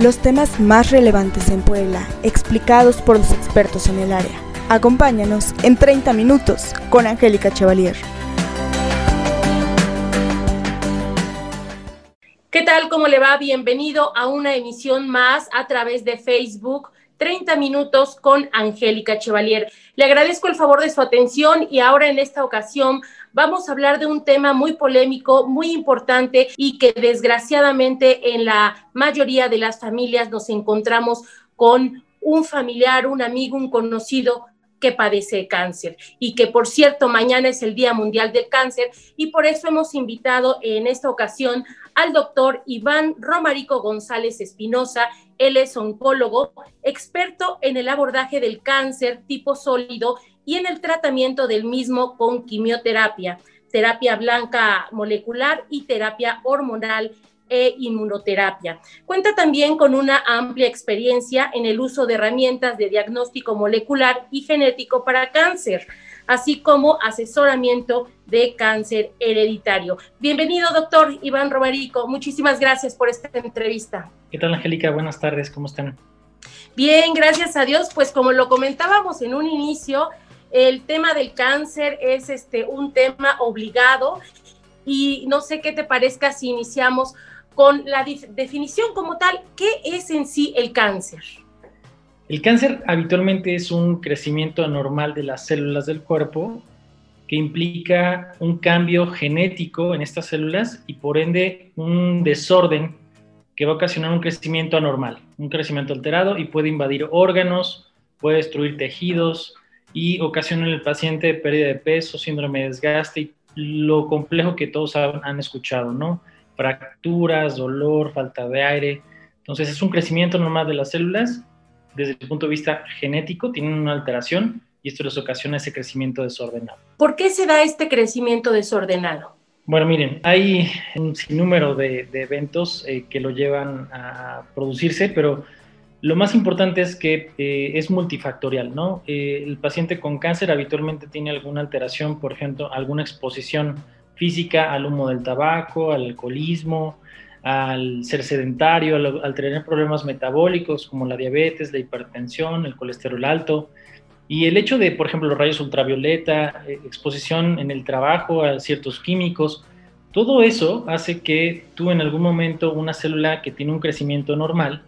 Los temas más relevantes en Puebla, explicados por los expertos en el área. Acompáñanos en 30 minutos con Angélica Chevalier. ¿Qué tal? ¿Cómo le va? Bienvenido a una emisión más a través de Facebook 30 minutos con Angélica Chevalier. Le agradezco el favor de su atención y ahora en esta ocasión vamos a hablar de un tema muy polémico, muy importante y que desgraciadamente en la mayoría de las familias nos encontramos con un familiar, un amigo, un conocido que padece cáncer y que por cierto mañana es el Día Mundial del Cáncer y por eso hemos invitado en esta ocasión al doctor Iván Romarico González Espinosa. Él es oncólogo, experto en el abordaje del cáncer tipo sólido y en el tratamiento del mismo con quimioterapia, terapia blanca molecular y terapia hormonal e inmunoterapia. Cuenta también con una amplia experiencia en el uso de herramientas de diagnóstico molecular y genético para cáncer, así como asesoramiento de cáncer hereditario. Bienvenido, doctor Iván Romarico. Muchísimas gracias por esta entrevista. ¿Qué tal, Angélica? Buenas tardes, ¿cómo están? Bien, gracias a Dios. Pues como lo comentábamos en un inicio, el tema del cáncer es este, un tema obligado y no sé qué te parezca si iniciamos con la definición como tal, ¿qué es en sí el cáncer? El cáncer habitualmente es un crecimiento anormal de las células del cuerpo que implica un cambio genético en estas células y por ende un desorden que va a ocasionar un crecimiento anormal, un crecimiento alterado y puede invadir órganos, puede destruir tejidos y ocasiona en el paciente pérdida de peso, síndrome de desgaste y lo complejo que todos han escuchado, ¿no? fracturas, dolor, falta de aire. Entonces es un crecimiento normal de las células. Desde el punto de vista genético, tienen una alteración y esto les ocasiona ese crecimiento desordenado. ¿Por qué se da este crecimiento desordenado? Bueno, miren, hay un sinnúmero de, eventos eh, que lo llevan a producirse, pero lo más importante es que eh, es multifactorial, ¿no? Eh, el paciente con cáncer habitualmente tiene alguna alteración, por ejemplo, alguna exposición física al humo del tabaco, al alcoholismo, al ser sedentario, al, tener problemas metabólicos como la diabetes, la hipertensión, el colesterol alto. Y el hecho de, por ejemplo, los rayos ultravioleta, eh, exposición en el trabajo a ciertos químicos, todo eso hace que tú en algún momento una célula que tiene un crecimiento normal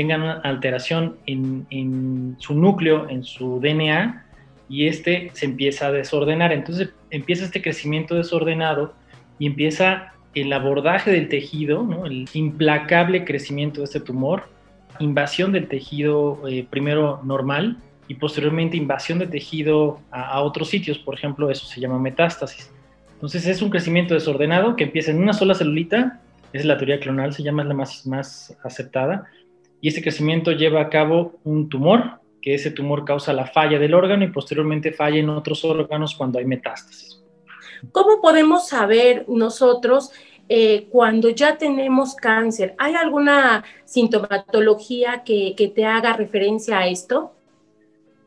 tenga una alteración en, en su núcleo, en su DNA, y este se empieza a desordenar. Entonces empieza este crecimiento desordenado y empieza el abordaje del tejido, el implacable crecimiento de este tumor, invasión del tejido eh, primero normal y posteriormente invasión del tejido a, otros sitios, por ejemplo, eso se llama metástasis. Entonces es un crecimiento desordenado que empieza en una sola celulita, es la teoría clonal, se llama la más, más aceptada, y este crecimiento lleva a cabo un tumor que ese tumor causa la falla del órgano y posteriormente falla en otros órganos cuando hay metástasis. ¿Cómo podemos saber nosotros eh, cuando ya tenemos cáncer? ¿Hay alguna sintomatología que, te haga referencia a esto?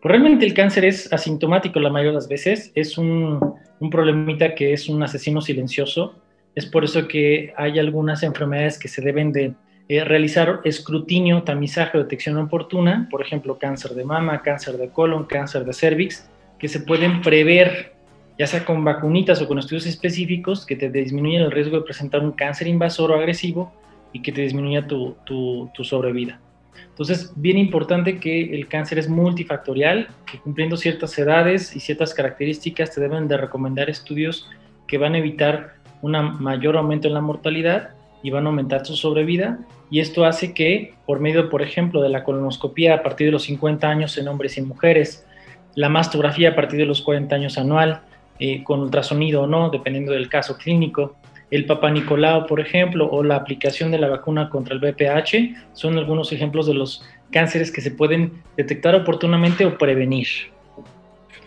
Pues realmente el cáncer es asintomático la mayoría de las veces, es un, un problemita que es un asesino silencioso, es por eso que hay algunas enfermedades que se deben de eh, realizar escrutinio, tamizaje o detección oportuna, por ejemplo, cáncer de mama, cáncer de colon, cáncer de cervix, que se pueden prever, ya sea con vacunitas o con estudios específicos, que te disminuyen el riesgo de presentar un cáncer invasor o agresivo y que te disminuya tu, tu, tu sobrevida. Entonces, bien importante que el cáncer es multifactorial, que cumpliendo ciertas edades y ciertas características te deben de recomendar estudios que van a evitar un mayor aumento en la mortalidad y van a aumentar su sobrevida. Y esto hace que, por medio, por ejemplo, de la colonoscopia a partir de los 50 años en hombres y mujeres, la mastografía a partir de los 40 años anual, eh, con ultrasonido o no, dependiendo del caso clínico, el Papa Nicolau, por ejemplo, o la aplicación de la vacuna contra el BPH, son algunos ejemplos de los cánceres que se pueden detectar oportunamente o prevenir.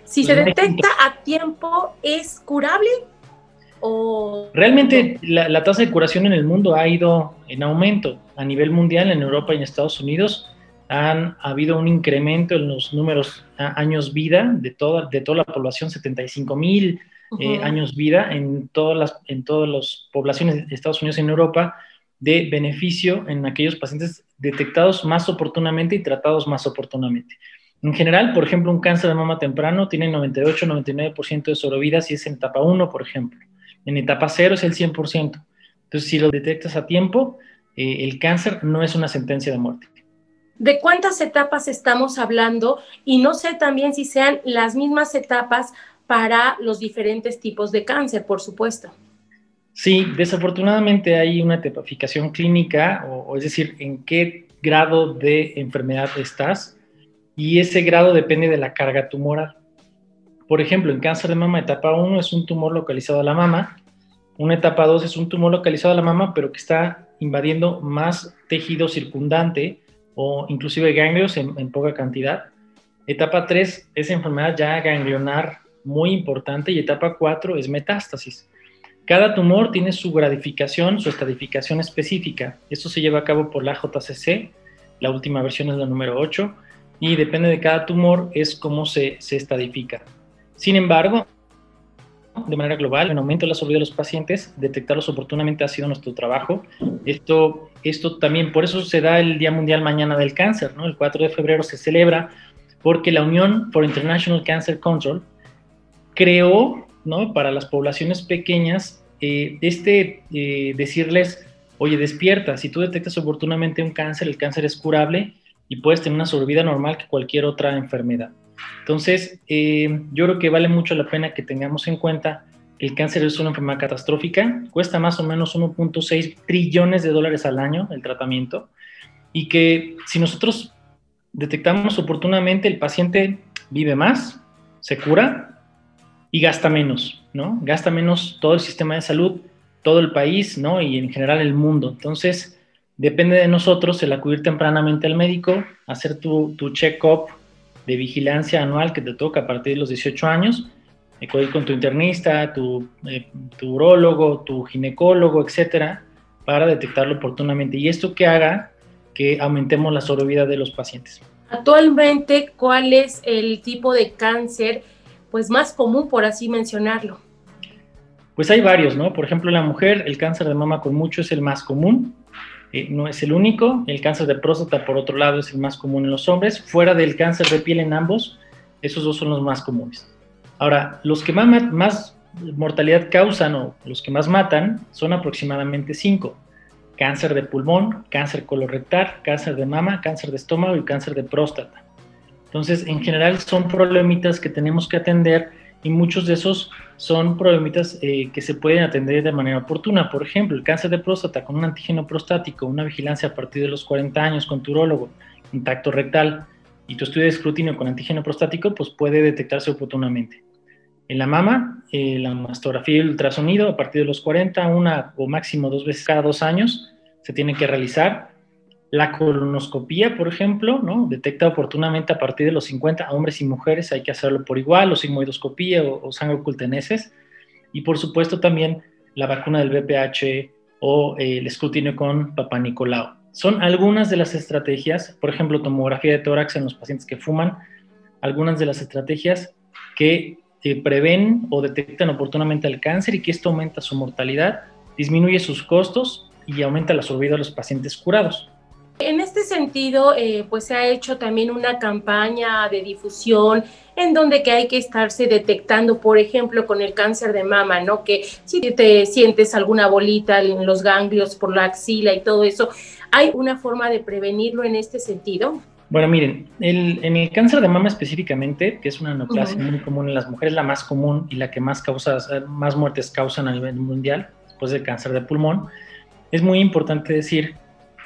Si se detecta a tiempo, ¿es curable? Realmente la, tasa de curación en el mundo ha ido en aumento. A nivel mundial, en Europa y en Estados Unidos, han habido un incremento en los números años vida de toda, de toda la población, 75 mil eh, años vida en todas, las, en todas las poblaciones de Estados Unidos y en Europa, de beneficio en aquellos pacientes detectados más oportunamente y tratados más oportunamente. En general, por ejemplo, un cáncer de mama temprano tiene 98-99% de sobrevida si es en etapa 1, por ejemplo. En etapa 0 es el 100%. Entonces, si lo detectas a tiempo, eh, el cáncer no es una sentencia de muerte. ¿De cuántas etapas estamos hablando? Y no sé también si sean las mismas etapas para los diferentes tipos de cáncer, por supuesto. Sí, desafortunadamente hay una tipificación clínica, o, es decir, en qué grado de enfermedad estás, y ese grado depende de la carga tumoral. Por ejemplo, en cáncer de mama etapa 1 es un tumor localizado a la mama, una etapa 2 es un tumor localizado a la mama, pero que está invadiendo más tejido circundante o inclusive ganglios en, poca cantidad. Etapa 3 es enfermedad ya ganglionar muy importante y etapa 4 es metástasis. Cada tumor tiene su gradificación, su estadificación específica. Esto se lleva a cabo por la JCC, la última versión es la número 8, y depende de cada tumor es cómo se, se estadifica. Sin embargo, de manera global, en aumento de la sobrevida de los pacientes, detectarlos oportunamente ha sido nuestro trabajo. Esto, esto también, por eso se da el Día Mundial Mañana del Cáncer, ¿no? El 4 de febrero se celebra porque la Unión for International Cancer Control creó ¿no? Para las poblaciones pequeñas, eh, este eh, decirles, oye, despierta, si tú detectas oportunamente un cáncer, el cáncer es curable y puedes tener una sobrevida normal que cualquier otra enfermedad. Entonces, eh, yo creo que vale mucho la pena que tengamos en cuenta que el cáncer es una enfermedad catastrófica, cuesta más o menos 1.6 trillones de dólares al año el tratamiento y que si nosotros detectamos oportunamente, el paciente vive más, se cura y gasta menos, ¿no? Gasta menos todo el sistema de salud, todo el país, ¿no? Y en general el mundo. Entonces, depende de nosotros el acudir tempranamente al médico, hacer tu, tu check-up de vigilancia anual que te toca a partir de los 18 años, acudir con tu internista, tu, eh, tu urólogo, tu ginecólogo, etcétera, para detectarlo oportunamente. Y esto que haga que aumentemos la sobrevida de los pacientes. Actualmente, ¿cuál es el tipo de cáncer pues más común, por así mencionarlo? Pues hay varios, ¿no? Por ejemplo, la mujer el cáncer de mama con mucho es el más común, eh, no es el único. El cáncer de próstata, por otro lado, es el más común en los hombres. Fuera del cáncer de piel en ambos, esos dos son los más comunes. Ahora, los que más, más mortalidad causan o los que más matan son aproximadamente cinco. Cáncer de pulmón, cáncer colorectal, cáncer de mama, cáncer de estómago y cáncer de próstata. Entonces, en general son problemitas que tenemos que atender y muchos de esos son problemitas eh, que se pueden atender de manera oportuna. Por ejemplo, el cáncer de próstata con un antígeno prostático, una vigilancia a partir de los 40 años con tu urólogo, rectal y tu estudio de escrutinio con antígeno prostático, pues puede detectarse oportunamente. En la mama, eh, la mastografía y el ultrasonido a partir de los 40, una o máximo dos veces cada dos años, se tiene que realizar la colonoscopía, por ejemplo, ¿no? detecta oportunamente a partir de los 50 a hombres y mujeres, hay que hacerlo por igual, o sigmoidoscopía o, sangre oculteneses. Y por supuesto también la vacuna del VPH o eh, el escrutinio con Papa Nicolau. Son algunas de las estrategias, por ejemplo, tomografía de tórax en los pacientes que fuman, algunas de las estrategias que eh, prevén o detectan oportunamente el cáncer y que esto aumenta su mortalidad, disminuye sus costos y aumenta la sobrevida de los pacientes curados. En este sentido, eh, pues se ha hecho también una campaña de difusión en donde que hay que estarse detectando, por ejemplo, con el cáncer de mama, ¿no? Que si te sientes alguna bolita en los ganglios por la axila y todo eso, ¿hay una forma de prevenirlo en este sentido? Bueno, miren, en el cáncer de mama específicamente, que es una neoplasia muy común en las mujeres, la más común y la que más, causa, más muertes causan a nivel mundial, después del cáncer de pulmón, es muy importante decir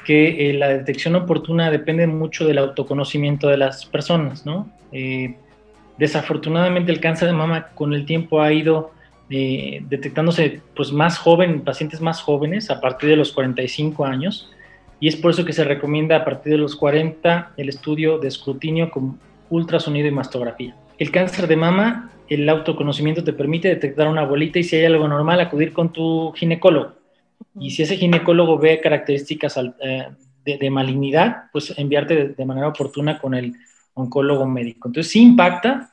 que eh, la detección oportuna depende mucho del autoconocimiento de las personas, ¿no? Eh, desafortunadamente el cáncer de mama con el tiempo ha ido eh, detectándose pues más joven, pacientes más jóvenes a partir de los 45 años y es por eso que se recomienda a partir de los 40 el estudio de escrutinio con ultrasonido y mastografía. El cáncer de mama, el autoconocimiento te permite detectar una bolita y si hay algo normal acudir con tu ginecólogo y si ese ginecólogo ve características eh, de, malignidad, pues enviarte de, manera oportuna con el oncólogo médico. Entonces sí impacta,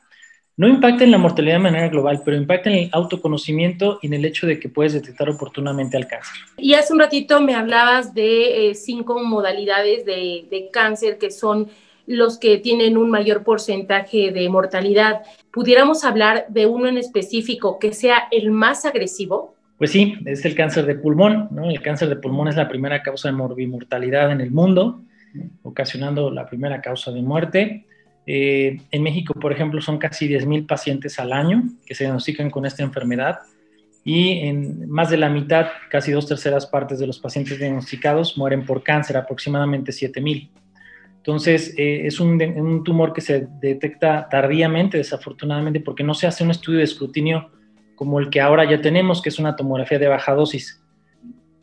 no impacta en la mortalidad de manera global, pero impacta en el autoconocimiento y en el hecho de que puedes detectar oportunamente al cáncer. Y hace un ratito me hablabas de eh, cinco modalidades de, de cáncer que son los que tienen un mayor porcentaje de mortalidad. ¿Pudiéramos hablar de uno en específico que sea el más agresivo? Pues sí, es el cáncer de pulmón, ¿no? El cáncer de pulmón es la primera causa de morbimortalidad en el mundo, ocasionando la primera causa de muerte. Eh, en México, por ejemplo, son casi 10.000 pacientes al año que se diagnostican con esta enfermedad y en más de la mitad, casi dos terceras partes de los pacientes diagnosticados mueren por cáncer, aproximadamente 7.000. Entonces, eh, es un, un, tumor que se detecta tardíamente, desafortunadamente, porque no se hace un estudio de escrutinio como el que ahora ya tenemos, que es una tomografía de baja dosis.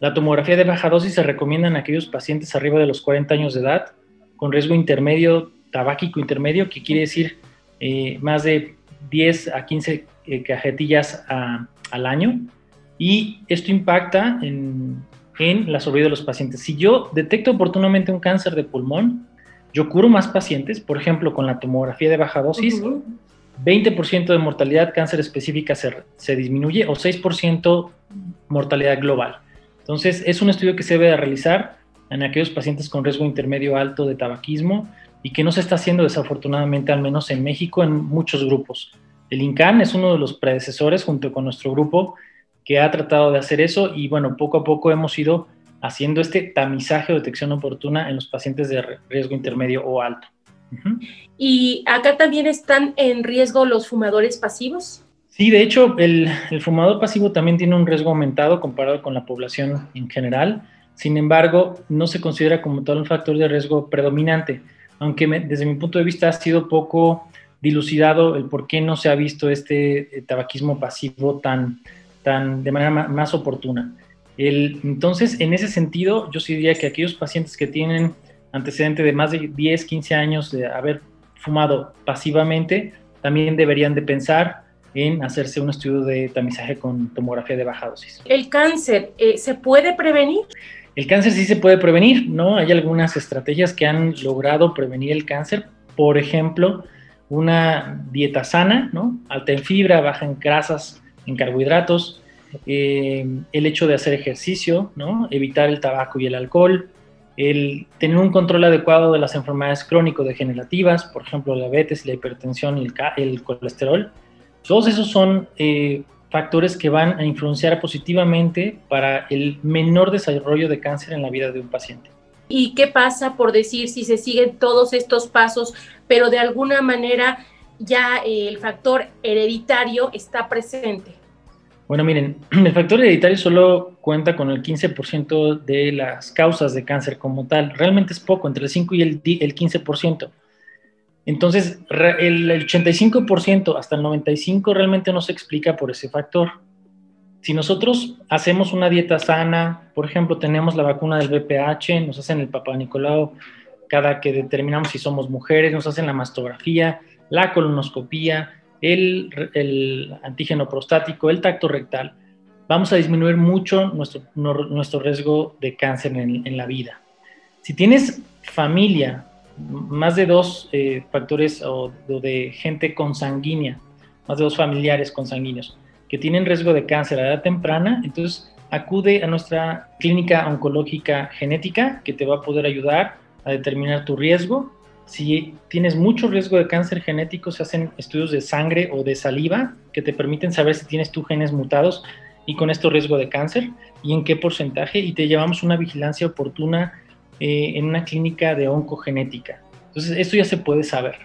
La tomografía de baja dosis se recomienda en aquellos pacientes arriba de los 40 años de edad, con riesgo intermedio tabáquico intermedio, que quiere decir eh, más de 10 a 15 eh, cajetillas al año. Y esto impacta en, en la sobrevida de los pacientes. Si yo detecto oportunamente un cáncer de pulmón, yo curo más pacientes, por ejemplo, con la tomografía de baja dosis, 20% de mortalidad cáncer específica se, se, disminuye o 6% mortalidad global. Entonces, es un estudio que se debe realizar en aquellos pacientes con riesgo intermedio alto de tabaquismo, y que no se está haciendo desafortunadamente, al menos en México, en muchos grupos. El INCAN es uno de los predecesores junto con nuestro grupo que ha tratado de hacer eso y bueno, poco a poco hemos ido haciendo este tamizaje o detección oportuna en los pacientes de riesgo intermedio o alto. ¿Y acá también están en riesgo los fumadores pasivos? Sí, de hecho, el, el, fumador pasivo también tiene un riesgo aumentado comparado con la población en general. Sin embargo, no se considera como tal un factor de riesgo predominante aunque desde mi punto de vista ha sido poco dilucidado el por qué no se ha visto este eh, tabaquismo pasivo tan, tan de manera más, oportuna. El, entonces, en ese sentido, yo sí diría que aquellos pacientes que tienen antecedente de más de 10, 15 años de haber fumado pasivamente, también deberían de pensar en hacerse un estudio de tamizaje con tomografía de baja dosis. ¿El cáncer eh, se puede prevenir? El cáncer sí se puede prevenir, ¿no? Hay algunas estrategias que han logrado prevenir el cáncer. Por ejemplo, una dieta sana, ¿no? Alta en fibra, baja en grasas, en carbohidratos. Eh, el hecho de hacer ejercicio, ¿no? Evitar el tabaco y el alcohol. El tener un control adecuado de las enfermedades crónico-degenerativas, por ejemplo, la diabetes, la hipertensión y el, colesterol. Todos esos son eh, factores que van a influenciar positivamente para el menor desarrollo de cáncer en la vida de un paciente. ¿Y qué pasa por decir si se siguen todos estos pasos, pero de alguna manera ya el factor hereditario está presente? Bueno, miren, el factor hereditario solo cuenta con el 15% de las causas de cáncer como tal. Realmente es poco, entre el 5 y el, el 15%. Entonces, el 85% hasta el 95% realmente no se explica por ese factor. Si nosotros hacemos una dieta sana, por ejemplo, tenemos la vacuna del VPH, nos hacen el Papa Nicolau cada que determinamos si somos mujeres, nos hacen la mastografía, la colonoscopía, el, antígeno prostático, el tacto rectal, vamos a disminuir mucho nuestro, nuestro riesgo de cáncer en, la vida. Si tienes familia más de dos eh, factores o, de gente consanguínea, más de dos familiares consanguíneos que tienen riesgo de cáncer a edad temprana, entonces acude a nuestra clínica oncológica genética que te va a poder ayudar a determinar tu riesgo. Si tienes mucho riesgo de cáncer genético, se hacen estudios de sangre o de saliva que te permiten saber si tienes tus genes mutados y con esto riesgo de cáncer y en qué porcentaje y te llevamos una vigilancia oportuna eh, en una clínica de oncogenética. Entonces, esto ya se puede saber.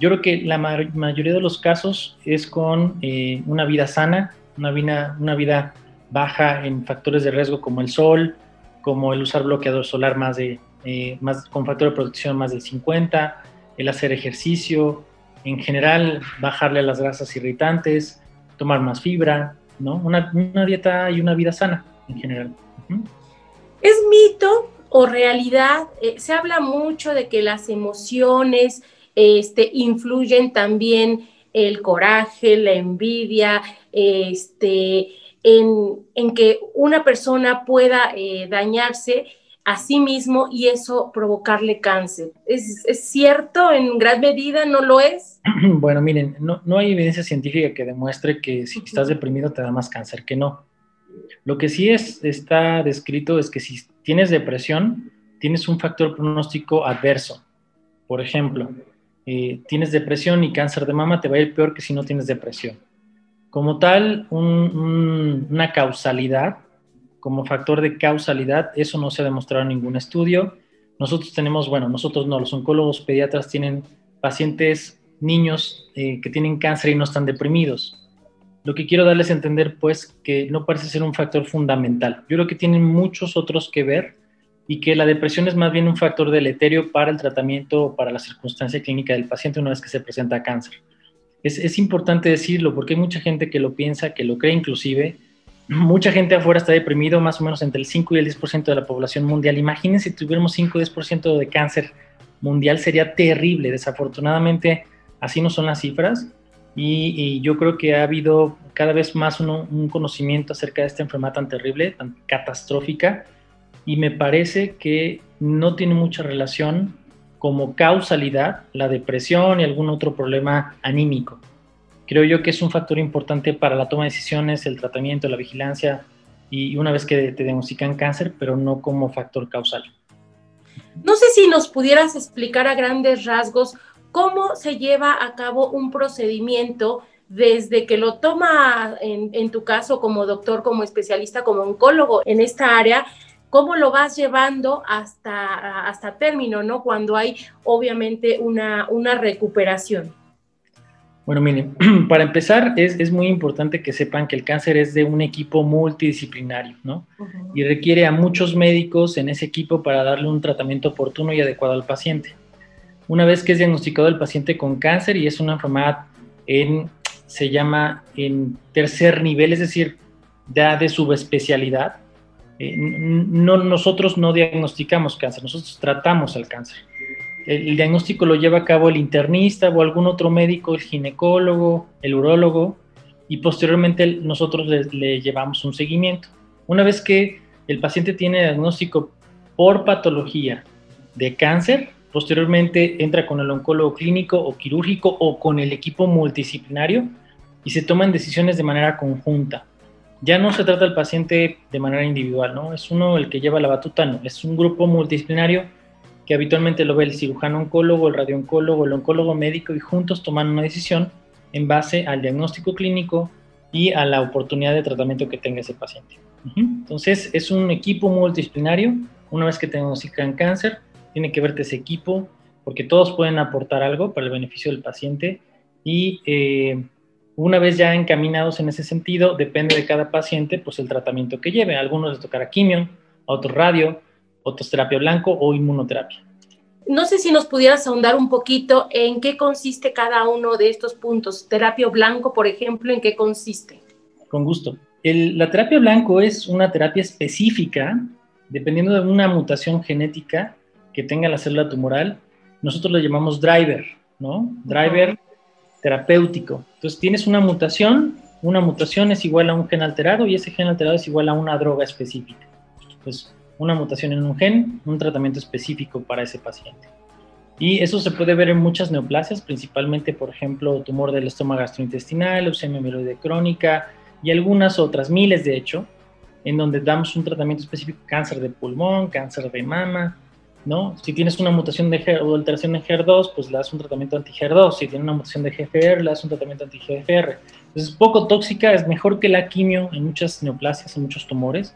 Yo creo que la mayoría de los casos es con eh, una vida sana, una vida, una vida baja en factores de riesgo como el sol, como el usar bloqueador solar más de, eh, con factor de protección más del 50, el hacer ejercicio, en general bajarle a las grasas irritantes, tomar más fibra, ¿no? Una, dieta y una vida sana en general. Es mito o realidad. Eh, se habla mucho de que las emociones este, influyen también el coraje, la envidia, este, en, que una persona pueda eh, dañarse a sí mismo y eso provocarle cáncer. ¿Es, cierto en gran medida? ¿No lo es? Bueno, miren, no, no hay evidencia científica que demuestre que si estás deprimido te da más cáncer que no. Lo que sí es, está descrito es que si tienes depresión, tienes un factor pronóstico adverso. Por ejemplo, eh, tienes depresión y cáncer de mama, te va a ir peor que si no tienes depresión. Como tal, una causalidad, como factor de causalidad, eso no se ha demostrado en ningún estudio. Nosotros tenemos, bueno, nosotros no, los oncólogos pediatras tienen pacientes, niños eh, que tienen cáncer y no están deprimidos. Lo que quiero darles a entender, pues, que no parece ser un factor fundamental. Yo creo que tienen muchos otros que ver y que la depresión es más bien un factor deleterio para el tratamiento o para la circunstancia clínica del paciente una vez que se presenta cáncer. Es, es, importante decirlo porque hay mucha gente que lo piensa, que lo cree inclusive. Mucha gente afuera está deprimido, más o menos entre el 5 y el 10% de la población mundial. Imagínense si tuviéramos 5 o 10% de cáncer mundial, sería terrible. Desafortunadamente, así no son las cifras. Y, yo creo que ha habido cada vez más un conocimiento acerca de esta enfermedad tan terrible, tan catastrófica, y me parece que no tiene mucha relación como causalidad la depresión y algún otro problema anímico. Creo yo que es un factor importante para la toma de decisiones, el tratamiento, la vigilancia y una vez que te diagnostican cáncer, pero no como factor causal. No sé si nos pudieras explicar a grandes rasgos cómo se lleva a cabo un procedimiento desde que lo toma en, en, tu caso como doctor, como especialista, como oncólogo en esta área, cómo lo vas llevando hasta, hasta término, ¿no? Cuando hay obviamente una, una recuperación. Bueno, miren, para empezar es, es, muy importante que sepan que el cáncer es de un equipo multidisciplinario, ¿no? Y requiere a muchos médicos en ese equipo para darle un tratamiento oportuno y adecuado al paciente. Una vez que es diagnosticado el paciente con cáncer y es una enfermedad en, se llama en tercer nivel, es decir, ya de subespecialidad, eh, no, nosotros no diagnosticamos cáncer, nosotros tratamos el cáncer. El, diagnóstico lo lleva a cabo el internista o algún otro médico, el ginecólogo, el urólogo, y posteriormente nosotros le, llevamos un seguimiento. Una vez que el paciente tiene diagnóstico por patología de cáncer, posteriormente entra con el oncólogo clínico o quirúrgico o con el equipo multidisciplinario y se toman decisiones de manera conjunta ya no se trata del paciente de manera individual, ¿no? Es uno el que lleva la batuta, no, es un grupo multidisciplinario que habitualmente lo ve el cirujano oncólogo, el radiooncólogo, el oncólogo médico y juntos toman una decisión en base al diagnóstico clínico y a la oportunidad de tratamiento que tenga ese paciente. Entonces, es un equipo multidisciplinario. Una vez que diagnostican cáncer, tiene que verte ese equipo porque todos pueden aportar algo para el beneficio del paciente y eh, una vez ya encaminados en ese sentido, depende de cada paciente, pues el tratamiento que lleve. A algunos les tocará quimio, a otros radio, otros terapia blanco o inmunoterapia. No sé si nos pudieras ahondar un poquito en qué consiste cada uno de estos puntos. Terapia blanco, por ejemplo, ¿en qué consiste? Con gusto. la terapia blanco es una terapia específica, dependiendo de una mutación genética que tenga la célula tumoral. Nosotros lo llamamos driver, ¿no? Driver terapéutico. Entonces tienes una mutación, una mutación es igual a un gen alterado y ese gen alterado es igual a una droga específica. Entonces, una mutación en un gen, un tratamiento específico para ese paciente. Y eso se puede ver en muchas neoplasias, principalmente, por ejemplo, tumor del estómago gastrointestinal, leucemia mieloide crónica y algunas otras, miles de hecho, en donde damos un tratamiento específico, cáncer de pulmón, cáncer de mama, ¿no? Si tienes una mutación de o alteración en GER2, pues le das un tratamiento anti-GER2. Si tienes una mutación de GFR, le das un tratamiento anti-GFR. Entonces, es poco tóxica, es mejor que la quimio en muchas neoplasias, en muchos tumores,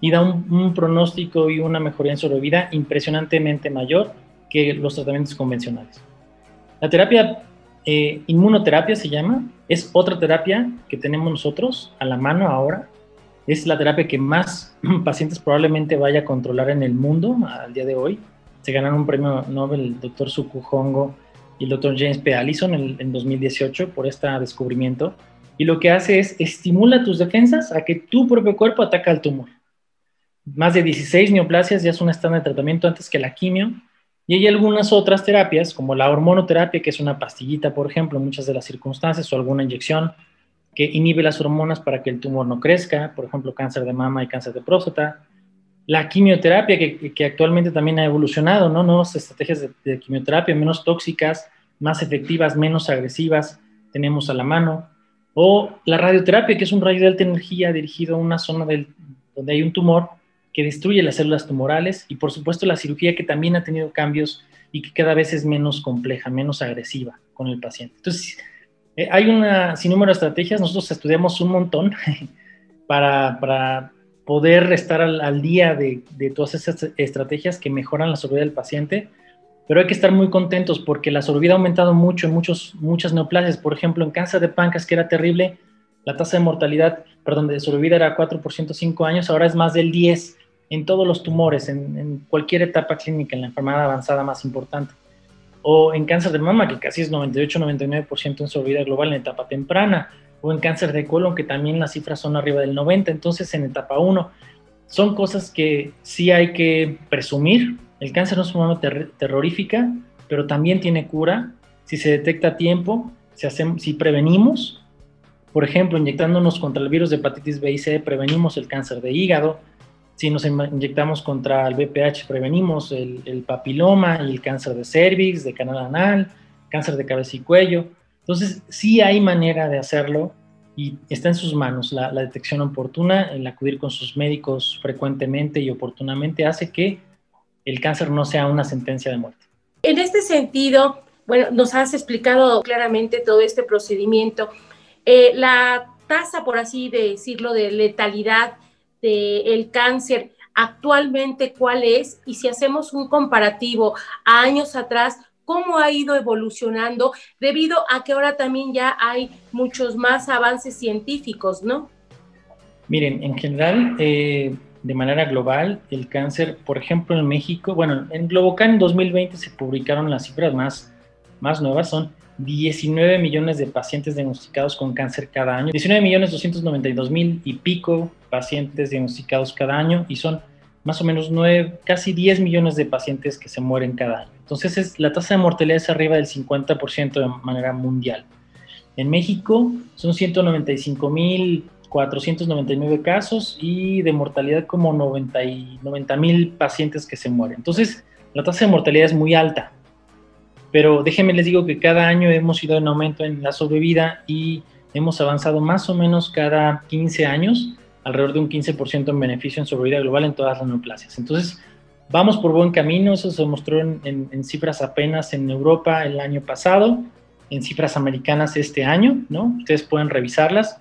y da un, pronóstico y una mejoría en sobrevida impresionantemente mayor que los tratamientos convencionales. La terapia eh, inmunoterapia se llama, es otra terapia que tenemos nosotros a la mano ahora, es la terapia que más pacientes probablemente vaya a controlar en el mundo al día de hoy. Se ganaron un premio Nobel el doctor Suku Hongo y el doctor James P. Allison en, 2018 por este descubrimiento. Y lo que hace es estimula tus defensas a que tu propio cuerpo ataca al tumor. Más de 16 neoplasias ya es un estándar de tratamiento antes que la quimio. Y hay algunas otras terapias, como la hormonoterapia, que es una pastillita, por ejemplo, en muchas de las circunstancias, o alguna inyección, que inhibe las hormonas para que el tumor no crezca, por ejemplo, cáncer de mama y cáncer de próstata. La quimioterapia, que, actualmente también ha evolucionado, ¿no? Nuevas estrategias de, quimioterapia menos tóxicas, más efectivas, menos agresivas, tenemos a la mano. O la radioterapia, que es un rayo de alta energía dirigido a una zona del, donde hay un tumor que destruye las células tumorales. Y por supuesto la cirugía, que también ha tenido cambios y que cada vez es menos compleja, menos agresiva con el paciente. Entonces, eh, hay una sin número de estrategias, nosotros estudiamos un montón para, para poder estar al, día de, de, todas esas estrategias que mejoran la sobrevida del paciente, pero hay que estar muy contentos porque la sobrevida ha aumentado mucho en muchos, muchas neoplasias. Por ejemplo, en cáncer de páncreas, que era terrible, la tasa de mortalidad, perdón, de sobrevida era 4% 5 años, ahora es más del 10 en todos los tumores, en, en cualquier etapa clínica, en la enfermedad avanzada más importante. O en cáncer de mama, que casi es 98-99% en sobrevida global en etapa temprana o en cáncer de colon, que también las cifras son arriba del 90, entonces en etapa 1. Son cosas que sí hay que presumir. El cáncer no es una ter terrorífica, pero también tiene cura si se detecta a tiempo, si, hacemos, si prevenimos. Por ejemplo, inyectándonos contra el virus de hepatitis B y C, prevenimos el cáncer de hígado. Si nos inyectamos contra el BPH, prevenimos el, el papiloma y el cáncer de cervix, de canal anal, cáncer de cabeza y cuello. Entonces, sí hay manera de hacerlo y está en sus manos. La, detección oportuna, el acudir con sus médicos frecuentemente y oportunamente hace que el cáncer no sea una sentencia de muerte. En este sentido, bueno, nos has explicado claramente todo este procedimiento. Eh, la tasa, por así decirlo, de letalidad del cáncer actualmente, ¿cuál es? Y si hacemos un comparativo a años atrás, cómo ha ido evolucionando debido a que ahora también ya hay muchos más avances científicos, ¿no? Miren, en general, eh, de manera global, el cáncer, por ejemplo, en México, bueno, en Globocan en 2020 se publicaron las cifras más, más nuevas, son 19 millones de pacientes diagnosticados con cáncer cada año, 19 millones 292 mil y pico pacientes diagnosticados cada año y son más o menos 9, casi 10 millones de pacientes que se mueren cada año. Entonces es, la tasa de mortalidad es arriba del 50% de manera mundial. En México son 195.499 casos y de mortalidad como 90 mil pacientes que se mueren. Entonces la tasa de mortalidad es muy alta. Pero déjenme les digo que cada año hemos ido en aumento en la sobrevida y hemos avanzado más o menos cada 15 años, alrededor de un 15% en beneficio en sobrevida global en todas las neoplasias. Entonces, Vamos por buen camino, eso se mostró en, cifras apenas en Europa el año pasado, en cifras americanas este año, ¿no? Ustedes pueden revisarlas,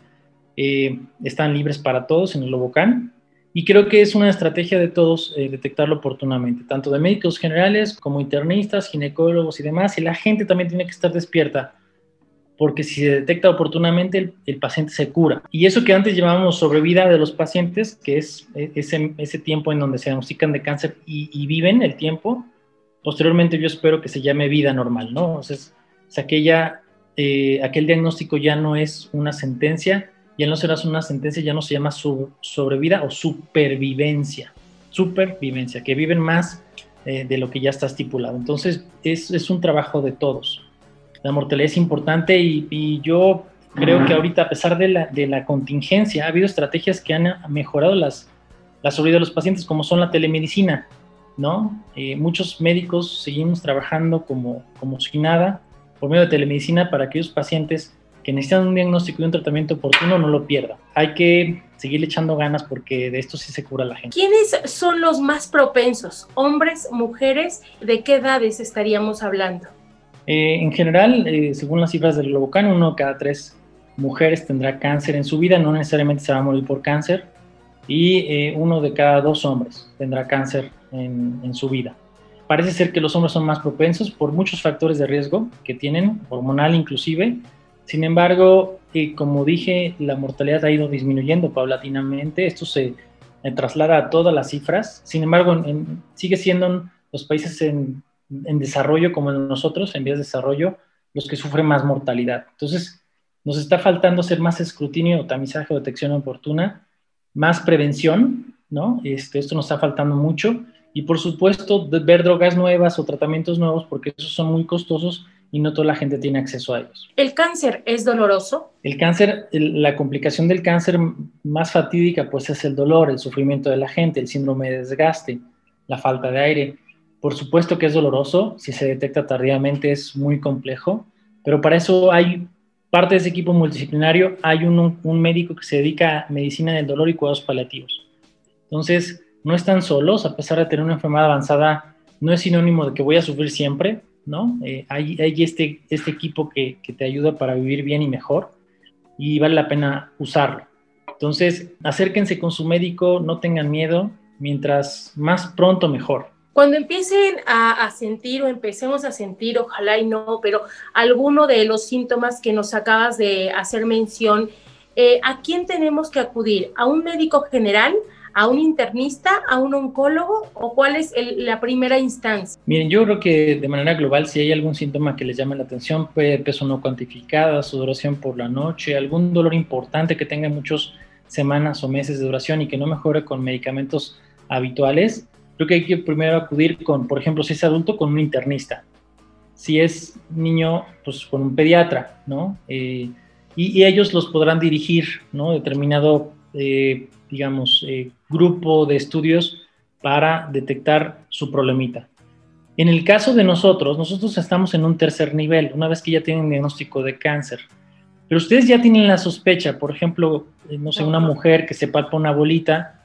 eh, están libres para todos en el Lobocan. Y creo que es una estrategia de todos eh, detectarlo oportunamente, tanto de médicos generales como internistas, ginecólogos y demás. Y la gente también tiene que estar despierta porque si se detecta oportunamente el, paciente se cura. Y eso que antes llamábamos sobrevida de los pacientes, que es e, ese, ese tiempo en donde se diagnostican de cáncer y, viven el tiempo, posteriormente yo espero que se llame vida normal, ¿no? Sea, es, aquella, eh, aquel diagnóstico ya no es una sentencia, ya no será una sentencia, ya no se llama sobrevida o supervivencia, supervivencia, que viven más eh, de lo que ya está estipulado. Entonces, es, es un trabajo de todos la mortalidad es importante y, yo creo que ahorita, a pesar de la, de la, contingencia, ha habido estrategias que han mejorado las, la sobrevida de los pacientes, como son la telemedicina, ¿no? Eh, muchos médicos seguimos trabajando como, como si nada por medio de telemedicina para aquellos pacientes que necesitan un diagnóstico y un tratamiento oportuno no lo pierdan. Hay que seguir echando ganas porque de esto sí se cura la gente. ¿Quiénes son los más propensos? ¿Hombres, mujeres? ¿De qué edades estaríamos hablando? Eh, en general, eh, según las cifras del Globocan, uno de cada tres mujeres tendrá cáncer en su vida, no necesariamente se va a morir por cáncer, y eh, uno de cada dos hombres tendrá cáncer en, su vida. Parece ser que los hombres son más propensos por muchos factores de riesgo que tienen, hormonal inclusive. Sin embargo, como dije, la mortalidad ha ido disminuyendo paulatinamente. Esto se traslada a todas las cifras. Sin embargo, sigue siendo los países en en desarrollo como nosotros, en vías de desarrollo, los que sufren más mortalidad. Entonces, nos está faltando hacer más escrutinio, tamizaje o detección oportuna, más prevención, ¿no? Este, esto nos está faltando mucho. Y por supuesto, ver drogas nuevas o tratamientos nuevos, porque esos son muy costosos y no toda la gente tiene acceso a ellos. ¿El cáncer es doloroso? El cáncer, la complicación del cáncer más fatídica pues es el dolor, el sufrimiento de la gente, el síndrome de desgaste, la falta de aire. Por supuesto que es doloroso, si se detecta tardíamente es muy complejo, pero para eso hay parte de ese equipo multidisciplinario, hay un, un médico que se dedica a medicina del dolor y cuidados paliativos. Entonces, no están solos, a pesar de tener una enfermedad avanzada, no es sinónimo de que voy a sufrir siempre, ¿no? Eh, hay, este, este equipo que, que, te ayuda para vivir bien y mejor y vale la pena usarlo. Entonces, acérquense con su médico, no tengan miedo, mientras más pronto mejor. Cuando empiecen a, sentir o empecemos a sentir, ojalá y no, pero alguno de los síntomas que nos acabas de hacer mención, eh, ¿a quién tenemos que acudir? ¿A un médico general? A un internista, a un oncólogo o cuál es la primera instancia? Miren, yo creo que de manera global, si hay algún síntoma que les llame la atención, peso no cuantificado, sudoración por la noche, algún dolor importante que tenga muchas semanas o meses de duración y que no mejore con medicamentos habituales, creo que hay que primero acudir con, por ejemplo, si es adulto, con un internista. Si es niño, pues con un pediatra, ¿no? Eh, y, ellos los podrán dirigir, ¿no? Determinado eh, digamos, eh, grupo de estudios para detectar su problemita. En el caso de nosotros, nosotros estamos en un tercer nivel, una vez que ya tienen diagnóstico de cáncer. Pero ustedes ya tienen la sospecha, por ejemplo, eh, no sé, una mujer que se palpa una bolita,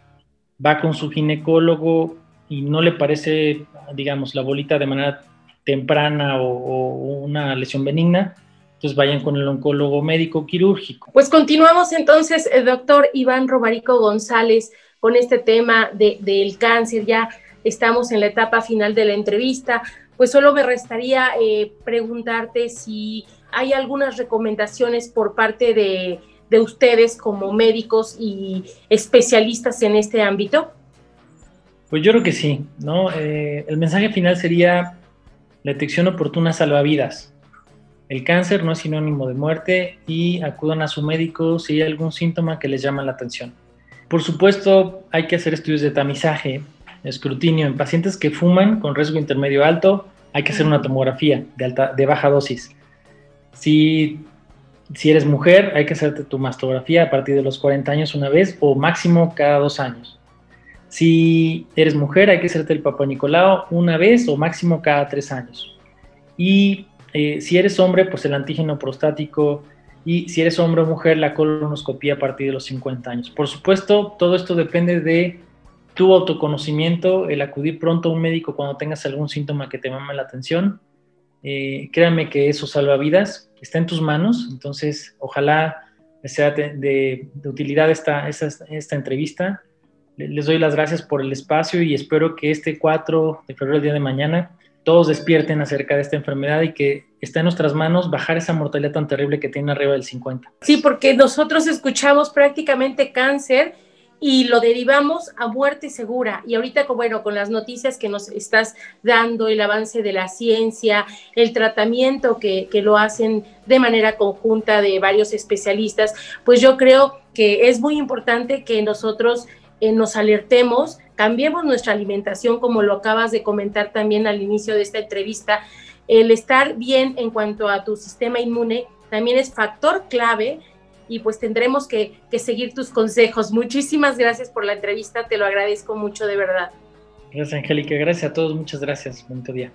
va con su ginecólogo y no le parece, digamos, la bolita de manera temprana o, o una lesión benigna, entonces vayan con el oncólogo médico quirúrgico. Pues continuamos entonces, el doctor Iván Romarico González, con este tema del cáncer. Ya estamos en la etapa final de la entrevista. Pues solo me restaría eh, preguntarte si hay algunas recomendaciones por parte de, ustedes como médicos y especialistas en este ámbito. Pues yo creo que sí, ¿no? Eh, el mensaje final sería la detección oportuna salvavidas. El cáncer no es sinónimo de muerte y acudan a su médico si hay algún síntoma que les llama la atención. Por supuesto, hay que hacer estudios de tamizaje, escrutinio. En pacientes que fuman con riesgo intermedio alto, hay que hacer una tomografía de, alta, de baja dosis. Si, si eres mujer, hay que hacerte tu mastografía a partir de los 40 años una vez o máximo cada dos años. Si eres mujer, hay que hacerte el Papa Nicolau una vez o máximo cada tres años. Y eh, si eres hombre, pues el antígeno prostático y si eres hombre o mujer, la colonoscopía a partir de los 50 años. Por supuesto, todo esto depende de tu autoconocimiento, el acudir pronto a un médico cuando tengas algún síntoma que te llame la atención. Eh, créanme que eso salva vidas, está en tus manos, entonces ojalá sea de, utilidad esta, esta, esta entrevista. Les doy las gracias por el espacio y espero que este 4 de febrero, el día de mañana, todos despierten acerca de esta enfermedad y que está en nuestras manos bajar esa mortalidad tan terrible que tiene arriba del 50. Sí, porque nosotros escuchamos prácticamente cáncer y lo derivamos a muerte segura. Y ahorita, bueno, con las noticias que nos estás dando, el avance de la ciencia, el tratamiento que, lo hacen de manera conjunta de varios especialistas, pues yo creo que es muy importante que nosotros eh, nos alertemos, cambiemos nuestra alimentación, como lo acabas de comentar también al inicio de esta entrevista. El estar bien en cuanto a tu sistema inmune también es factor clave y pues tendremos que, que seguir tus consejos. Muchísimas gracias por la entrevista, te lo agradezco mucho de verdad. Gracias, Angélica. Gracias a todos. Muchas gracias. Buen día.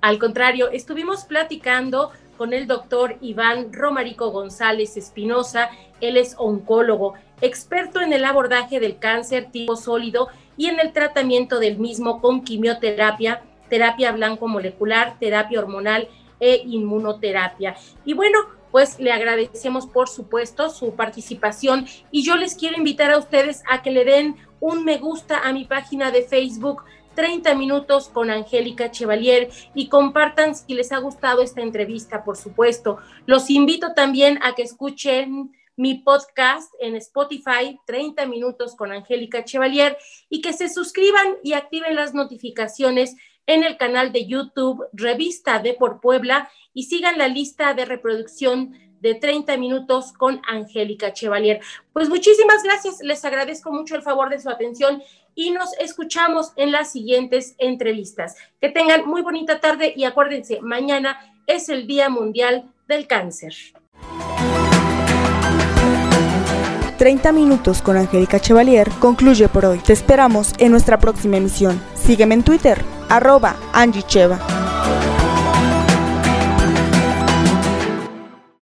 Al contrario, estuvimos platicando con el doctor Iván Romarico González Espinosa. Él es oncólogo, experto en el abordaje del cáncer tipo sólido y en el tratamiento del mismo con quimioterapia, terapia blanco molecular, terapia hormonal e inmunoterapia. Y bueno, pues le agradecemos por supuesto su participación y yo les quiero invitar a ustedes a que le den un me gusta a mi página de Facebook 30 minutos con Angélica Chevalier y compartan si les ha gustado esta entrevista, por supuesto. Los invito también a que escuchen mi podcast en Spotify, 30 minutos con Angélica Chevalier, y que se suscriban y activen las notificaciones en el canal de YouTube Revista de Por Puebla y sigan la lista de reproducción de 30 minutos con Angélica Chevalier. Pues muchísimas gracias, les agradezco mucho el favor de su atención y nos escuchamos en las siguientes entrevistas. Que tengan muy bonita tarde y acuérdense, mañana es el Día Mundial del Cáncer. 30 minutos con Angélica Chevalier concluye por hoy. Te esperamos en nuestra próxima emisión. Sígueme en Twitter, arroba Angie.